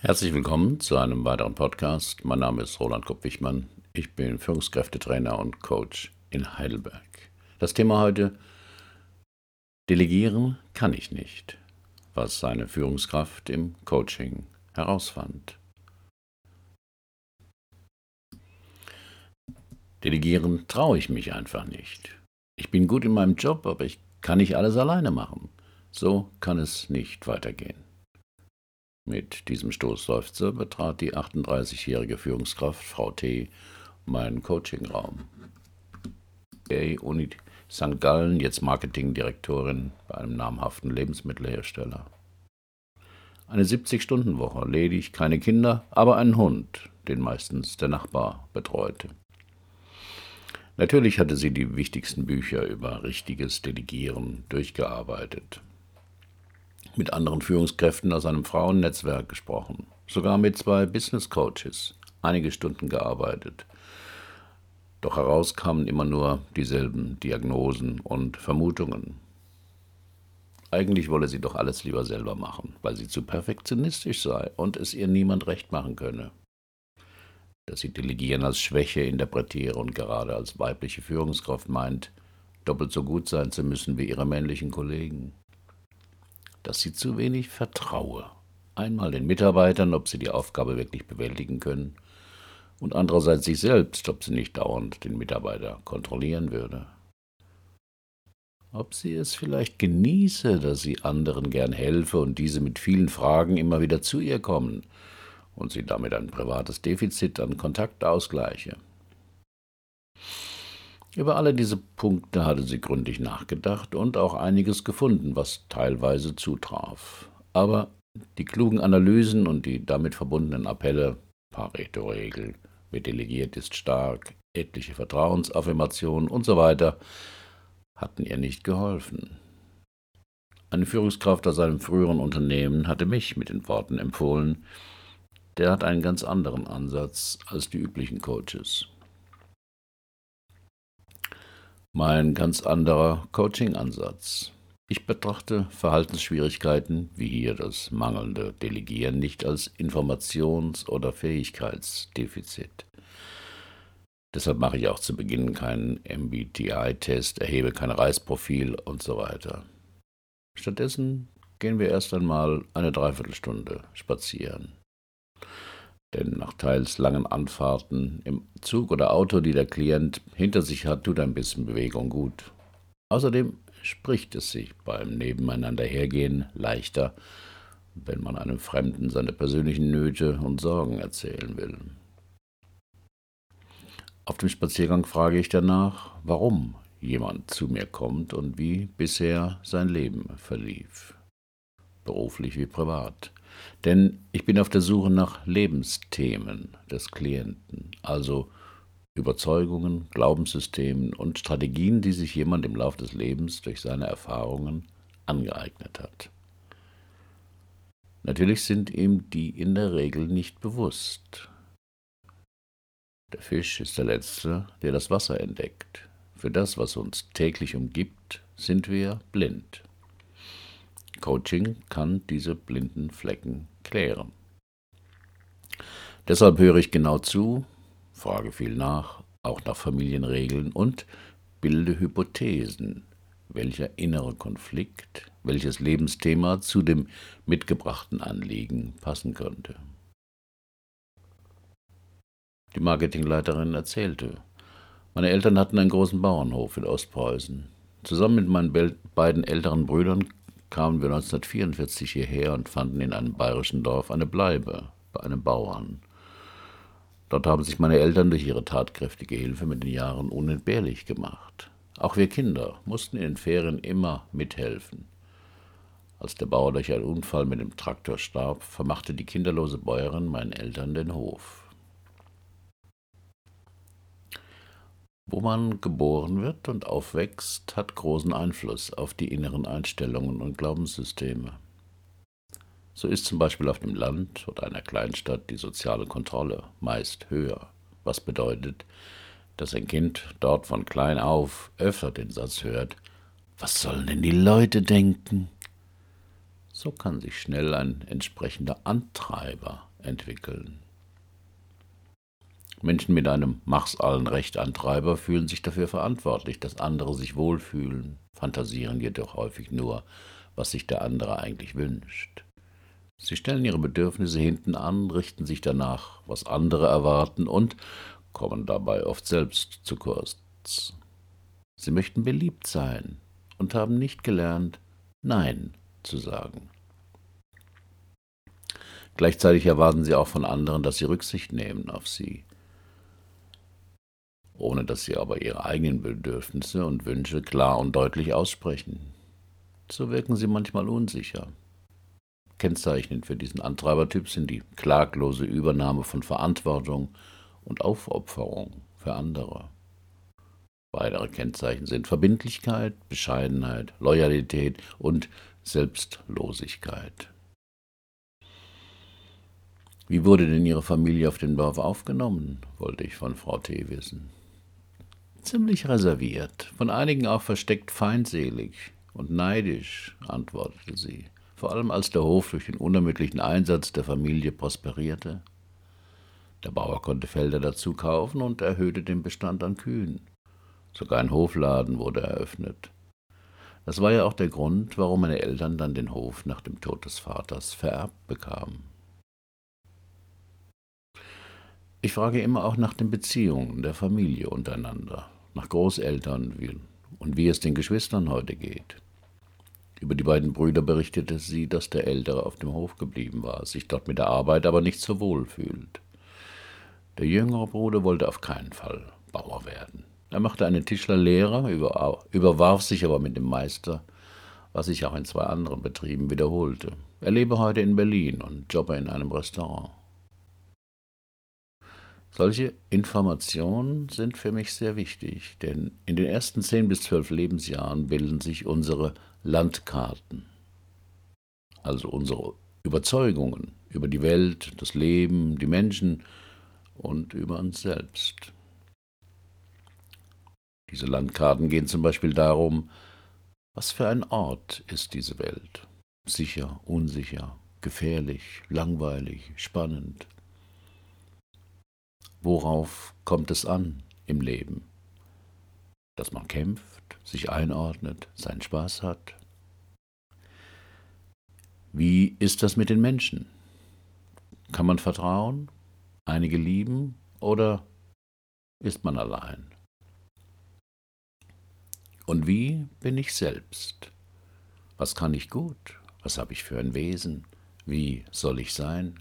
Herzlich willkommen zu einem weiteren Podcast. Mein Name ist Roland Kopp-Wichmann. Ich bin Führungskräftetrainer und Coach in Heidelberg. Das Thema heute: Delegieren kann ich nicht, was seine Führungskraft im Coaching herausfand. Delegieren traue ich mich einfach nicht. Ich bin gut in meinem Job, aber ich kann nicht alles alleine machen. So kann es nicht weitergehen. Mit diesem Stoßseufzer betrat die 38-jährige Führungskraft Frau T. meinen Coachingraum. Uni St. Gallen, jetzt Marketingdirektorin bei einem namhaften Lebensmittelhersteller. Eine 70-Stunden-Woche, ledig, keine Kinder, aber einen Hund, den meistens der Nachbar betreute. Natürlich hatte sie die wichtigsten Bücher über richtiges Delegieren durchgearbeitet mit anderen Führungskräften aus einem Frauennetzwerk gesprochen, sogar mit zwei Business Coaches, einige Stunden gearbeitet. Doch heraus kamen immer nur dieselben Diagnosen und Vermutungen. Eigentlich wolle sie doch alles lieber selber machen, weil sie zu perfektionistisch sei und es ihr niemand recht machen könne. Dass sie Delegieren als Schwäche interpretiere und gerade als weibliche Führungskraft meint, doppelt so gut sein zu müssen wie ihre männlichen Kollegen dass sie zu wenig vertraue. Einmal den Mitarbeitern, ob sie die Aufgabe wirklich bewältigen können, und andererseits sich selbst, ob sie nicht dauernd den Mitarbeiter kontrollieren würde. Ob sie es vielleicht genieße, dass sie anderen gern helfe und diese mit vielen Fragen immer wieder zu ihr kommen und sie damit ein privates Defizit an Kontakt ausgleiche. Über alle diese Punkte hatte sie gründlich nachgedacht und auch einiges gefunden, was teilweise zutraf. Aber die klugen Analysen und die damit verbundenen Appelle, Pareto-Regel, wer delegiert ist stark, etliche Vertrauensaffirmationen und so weiter, hatten ihr nicht geholfen. Eine Führungskraft aus einem früheren Unternehmen hatte mich mit den Worten empfohlen, der hat einen ganz anderen Ansatz als die üblichen Coaches mein ganz anderer Coaching-Ansatz. Ich betrachte Verhaltensschwierigkeiten, wie hier das mangelnde Delegieren, nicht als Informations- oder Fähigkeitsdefizit. Deshalb mache ich auch zu Beginn keinen MBTI-Test, erhebe kein Reisprofil und so weiter. Stattdessen gehen wir erst einmal eine Dreiviertelstunde spazieren. Denn nach teils langen Anfahrten im Zug oder Auto, die der Klient hinter sich hat, tut ein bisschen Bewegung gut. Außerdem spricht es sich beim Nebeneinander hergehen leichter, wenn man einem Fremden seine persönlichen Nöte und Sorgen erzählen will. Auf dem Spaziergang frage ich danach, warum jemand zu mir kommt und wie bisher sein Leben verlief, beruflich wie privat. Denn ich bin auf der Suche nach Lebensthemen des Klienten, also Überzeugungen, Glaubenssystemen und Strategien, die sich jemand im Laufe des Lebens durch seine Erfahrungen angeeignet hat. Natürlich sind ihm die in der Regel nicht bewusst. Der Fisch ist der Letzte, der das Wasser entdeckt. Für das, was uns täglich umgibt, sind wir blind. Coaching kann diese blinden Flecken klären. Deshalb höre ich genau zu, frage viel nach, auch nach Familienregeln und bilde Hypothesen, welcher innere Konflikt, welches Lebensthema zu dem mitgebrachten Anliegen passen könnte. Die Marketingleiterin erzählte, meine Eltern hatten einen großen Bauernhof in Ostpreußen. Zusammen mit meinen beiden älteren Brüdern kamen wir 1944 hierher und fanden in einem bayerischen Dorf eine Bleibe bei einem Bauern. Dort haben sich meine Eltern durch ihre tatkräftige Hilfe mit den Jahren unentbehrlich gemacht. Auch wir Kinder mussten in den Ferien immer mithelfen. Als der Bauer durch einen Unfall mit dem Traktor starb, vermachte die kinderlose Bäuerin meinen Eltern den Hof. Wo man geboren wird und aufwächst, hat großen Einfluss auf die inneren Einstellungen und Glaubenssysteme. So ist zum Beispiel auf dem Land oder einer Kleinstadt die soziale Kontrolle meist höher, was bedeutet, dass ein Kind dort von klein auf öfter den Satz hört, was sollen denn die Leute denken? So kann sich schnell ein entsprechender Antreiber entwickeln. Menschen mit einem Mach's allen Recht Antreiber fühlen sich dafür verantwortlich, dass andere sich wohlfühlen, fantasieren jedoch häufig nur, was sich der andere eigentlich wünscht. Sie stellen ihre Bedürfnisse hinten an, richten sich danach, was andere erwarten und kommen dabei oft selbst zu kurz. Sie möchten beliebt sein und haben nicht gelernt, Nein zu sagen. Gleichzeitig erwarten sie auch von anderen, dass sie Rücksicht nehmen auf sie, ohne dass sie aber ihre eigenen Bedürfnisse und Wünsche klar und deutlich aussprechen. So wirken sie manchmal unsicher. Kennzeichnend für diesen Antreibertyp sind die klaglose Übernahme von Verantwortung und Aufopferung für andere. Weitere Kennzeichen sind Verbindlichkeit, Bescheidenheit, Loyalität und Selbstlosigkeit. Wie wurde denn Ihre Familie auf dem Dorf aufgenommen? wollte ich von Frau T. wissen. Ziemlich reserviert, von einigen auch versteckt feindselig und neidisch, antwortete sie vor allem als der Hof durch den unermüdlichen Einsatz der Familie prosperierte. Der Bauer konnte Felder dazu kaufen und erhöhte den Bestand an Kühen. Sogar ein Hofladen wurde eröffnet. Das war ja auch der Grund, warum meine Eltern dann den Hof nach dem Tod des Vaters vererbt bekamen. Ich frage immer auch nach den Beziehungen der Familie untereinander, nach Großeltern und wie es den Geschwistern heute geht. Über die beiden Brüder berichtete sie, dass der Ältere auf dem Hof geblieben war, sich dort mit der Arbeit aber nicht so wohl fühlt. Der jüngere Bruder wollte auf keinen Fall Bauer werden. Er machte eine Tischlerlehre, überwarf sich aber mit dem Meister, was sich auch in zwei anderen Betrieben wiederholte. Er lebe heute in Berlin und jobbe in einem Restaurant. Solche Informationen sind für mich sehr wichtig, denn in den ersten zehn bis zwölf Lebensjahren bilden sich unsere Landkarten, also unsere Überzeugungen über die Welt, das Leben, die Menschen und über uns selbst. Diese Landkarten gehen zum Beispiel darum, was für ein Ort ist diese Welt? Sicher, unsicher, gefährlich, langweilig, spannend. Worauf kommt es an im Leben? Dass man kämpft, sich einordnet, seinen Spaß hat. Wie ist das mit den Menschen? Kann man vertrauen, einige lieben oder ist man allein? Und wie bin ich selbst? Was kann ich gut? Was habe ich für ein Wesen? Wie soll ich sein?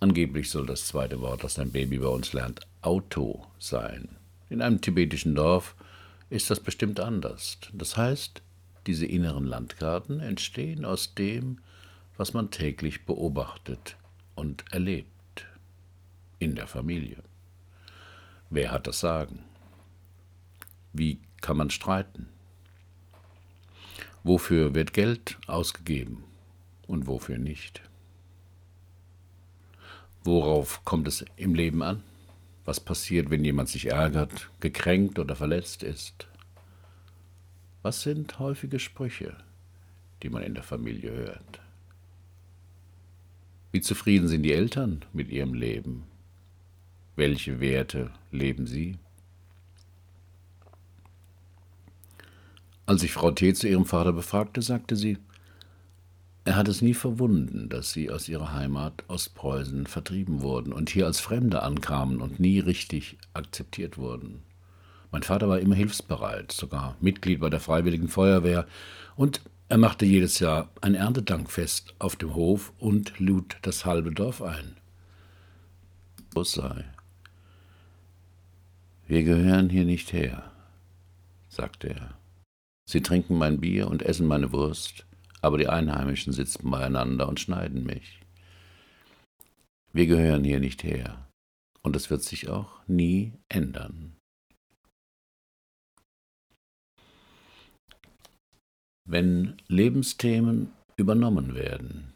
Angeblich soll das zweite Wort, das ein Baby bei uns lernt, Auto sein. In einem tibetischen Dorf ist das bestimmt anders. Das heißt, diese inneren Landkarten entstehen aus dem, was man täglich beobachtet und erlebt in der Familie. Wer hat das Sagen? Wie kann man streiten? Wofür wird Geld ausgegeben und wofür nicht? Worauf kommt es im Leben an? Was passiert, wenn jemand sich ärgert, gekränkt oder verletzt ist? Was sind häufige Sprüche, die man in der Familie hört? Wie zufrieden sind die Eltern mit ihrem Leben? Welche Werte leben sie? Als ich Frau T. zu ihrem Vater befragte, sagte sie, er hat es nie verwunden, dass sie aus ihrer Heimat Ostpreußen vertrieben wurden und hier als Fremde ankamen und nie richtig akzeptiert wurden. Mein Vater war immer hilfsbereit, sogar Mitglied bei der Freiwilligen Feuerwehr, und er machte jedes Jahr ein Erntedankfest auf dem Hof und lud das halbe Dorf ein. sei. Wir gehören hier nicht her, sagte er. Sie trinken mein Bier und essen meine Wurst, aber die Einheimischen sitzen beieinander und schneiden mich. Wir gehören hier nicht her, und es wird sich auch nie ändern. Wenn Lebensthemen übernommen werden.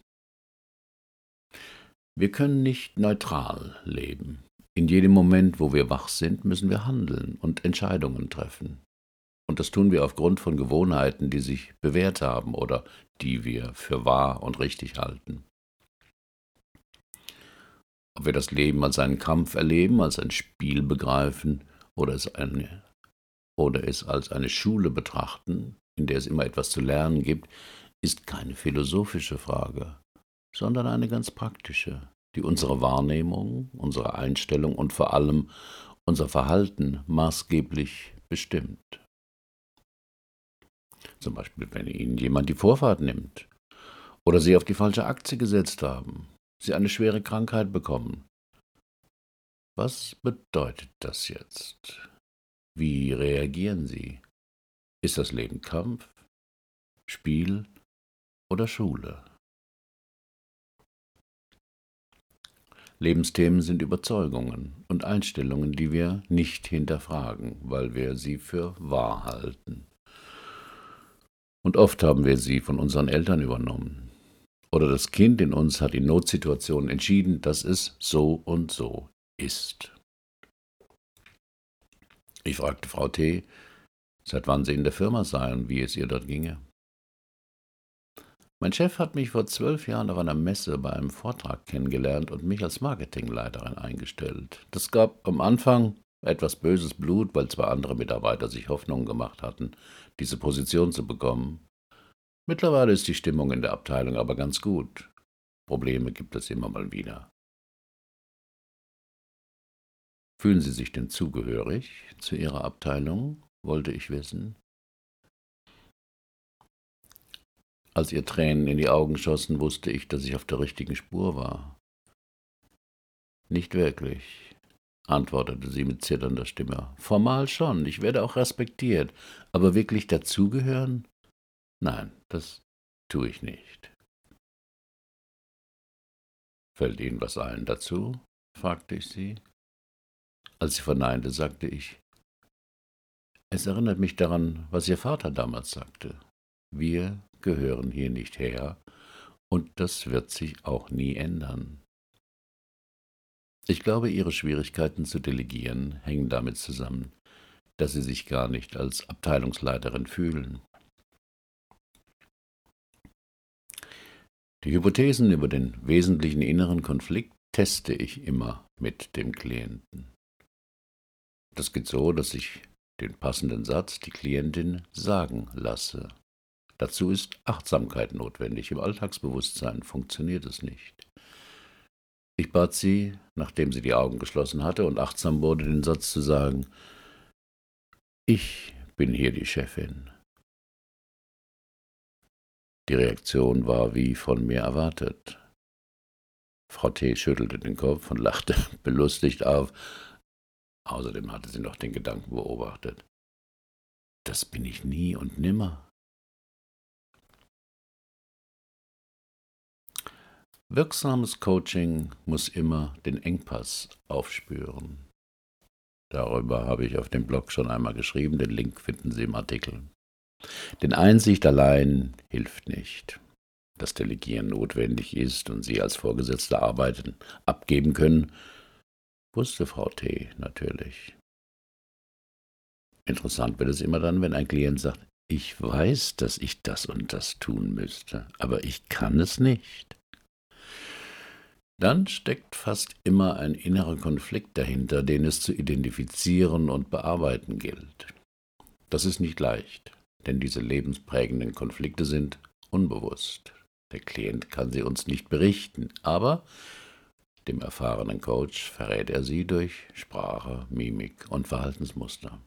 Wir können nicht neutral leben. In jedem Moment, wo wir wach sind, müssen wir handeln und Entscheidungen treffen. Und das tun wir aufgrund von Gewohnheiten, die sich bewährt haben oder die wir für wahr und richtig halten. Ob wir das Leben als einen Kampf erleben, als ein Spiel begreifen oder es, eine, oder es als eine Schule betrachten, in der es immer etwas zu lernen gibt, ist keine philosophische Frage, sondern eine ganz praktische, die unsere Wahrnehmung, unsere Einstellung und vor allem unser Verhalten maßgeblich bestimmt. Zum Beispiel, wenn Ihnen jemand die Vorfahrt nimmt oder Sie auf die falsche Aktie gesetzt haben, Sie eine schwere Krankheit bekommen. Was bedeutet das jetzt? Wie reagieren Sie? Ist das Leben Kampf, Spiel oder Schule? Lebensthemen sind Überzeugungen und Einstellungen, die wir nicht hinterfragen, weil wir sie für wahr halten. Und oft haben wir sie von unseren Eltern übernommen. Oder das Kind in uns hat in Notsituationen entschieden, dass es so und so ist. Ich fragte Frau T., seit wann sie in der Firma sei und wie es ihr dort ginge. Mein Chef hat mich vor zwölf Jahren auf einer Messe bei einem Vortrag kennengelernt und mich als Marketingleiterin eingestellt. Das gab am Anfang etwas böses Blut, weil zwei andere Mitarbeiter sich Hoffnungen gemacht hatten, diese Position zu bekommen. Mittlerweile ist die Stimmung in der Abteilung aber ganz gut. Probleme gibt es immer mal wieder. Fühlen Sie sich denn zugehörig zu Ihrer Abteilung? wollte ich wissen. Als ihr Tränen in die Augen schossen, wusste ich, dass ich auf der richtigen Spur war. Nicht wirklich, antwortete sie mit zitternder Stimme. Formal schon, ich werde auch respektiert, aber wirklich dazugehören? Nein, das tue ich nicht. Fällt Ihnen was ein dazu? fragte ich sie. Als sie verneinte, sagte ich, es erinnert mich daran, was Ihr Vater damals sagte. Wir gehören hier nicht her und das wird sich auch nie ändern. Ich glaube, Ihre Schwierigkeiten zu delegieren hängen damit zusammen, dass Sie sich gar nicht als Abteilungsleiterin fühlen. Die Hypothesen über den wesentlichen inneren Konflikt teste ich immer mit dem Klienten. Das geht so, dass ich den passenden Satz die Klientin sagen lasse. Dazu ist Achtsamkeit notwendig. Im Alltagsbewusstsein funktioniert es nicht. Ich bat sie, nachdem sie die Augen geschlossen hatte und achtsam wurde, den Satz zu sagen, ich bin hier die Chefin. Die Reaktion war wie von mir erwartet. Frau T. schüttelte den Kopf und lachte belustigt auf. Außerdem hatte sie noch den Gedanken beobachtet. Das bin ich nie und nimmer. Wirksames Coaching muss immer den Engpass aufspüren. Darüber habe ich auf dem Blog schon einmal geschrieben, den Link finden Sie im Artikel. Denn Einsicht allein hilft nicht. Dass Delegieren notwendig ist und Sie als Vorgesetzte Arbeiten abgeben können, wusste Frau T. natürlich. Interessant wird es immer dann, wenn ein Klient sagt, ich weiß, dass ich das und das tun müsste, aber ich kann es nicht dann steckt fast immer ein innerer Konflikt dahinter, den es zu identifizieren und bearbeiten gilt. Das ist nicht leicht, denn diese lebensprägenden Konflikte sind unbewusst. Der Klient kann sie uns nicht berichten, aber dem erfahrenen Coach verrät er sie durch Sprache, Mimik und Verhaltensmuster.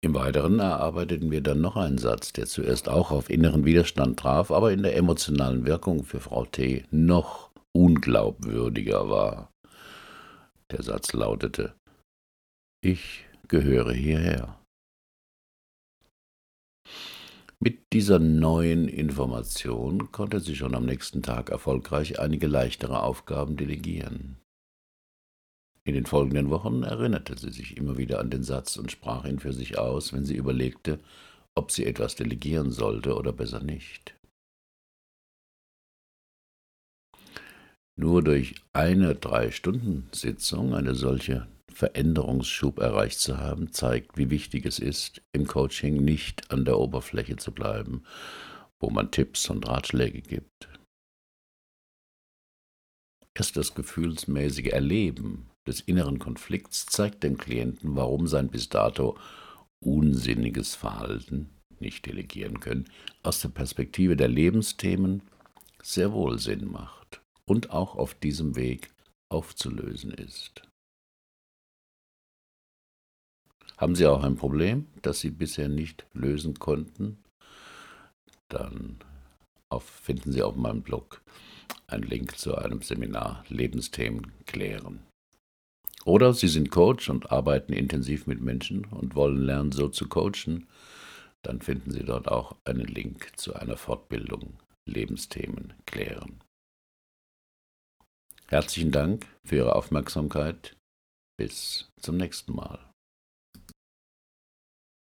Im Weiteren erarbeiteten wir dann noch einen Satz, der zuerst auch auf inneren Widerstand traf, aber in der emotionalen Wirkung für Frau T. noch unglaubwürdiger war. Der Satz lautete Ich gehöre hierher. Mit dieser neuen Information konnte sie schon am nächsten Tag erfolgreich einige leichtere Aufgaben delegieren. In den folgenden Wochen erinnerte sie sich immer wieder an den Satz und sprach ihn für sich aus, wenn sie überlegte, ob sie etwas delegieren sollte oder besser nicht. Nur durch eine Drei-Stunden-Sitzung eine solche Veränderungsschub erreicht zu haben, zeigt, wie wichtig es ist, im Coaching nicht an der Oberfläche zu bleiben, wo man Tipps und Ratschläge gibt. Erst das gefühlsmäßige Erleben des inneren Konflikts zeigt dem Klienten, warum sein bis dato unsinniges Verhalten, nicht delegieren können, aus der Perspektive der Lebensthemen sehr wohl Sinn macht und auch auf diesem Weg aufzulösen ist. Haben Sie auch ein Problem, das Sie bisher nicht lösen konnten? Dann finden Sie auf meinem Blog einen Link zu einem Seminar Lebensthemen klären. Oder Sie sind Coach und arbeiten intensiv mit Menschen und wollen lernen, so zu coachen. Dann finden Sie dort auch einen Link zu einer Fortbildung Lebensthemen klären. Herzlichen Dank für Ihre Aufmerksamkeit. Bis zum nächsten Mal.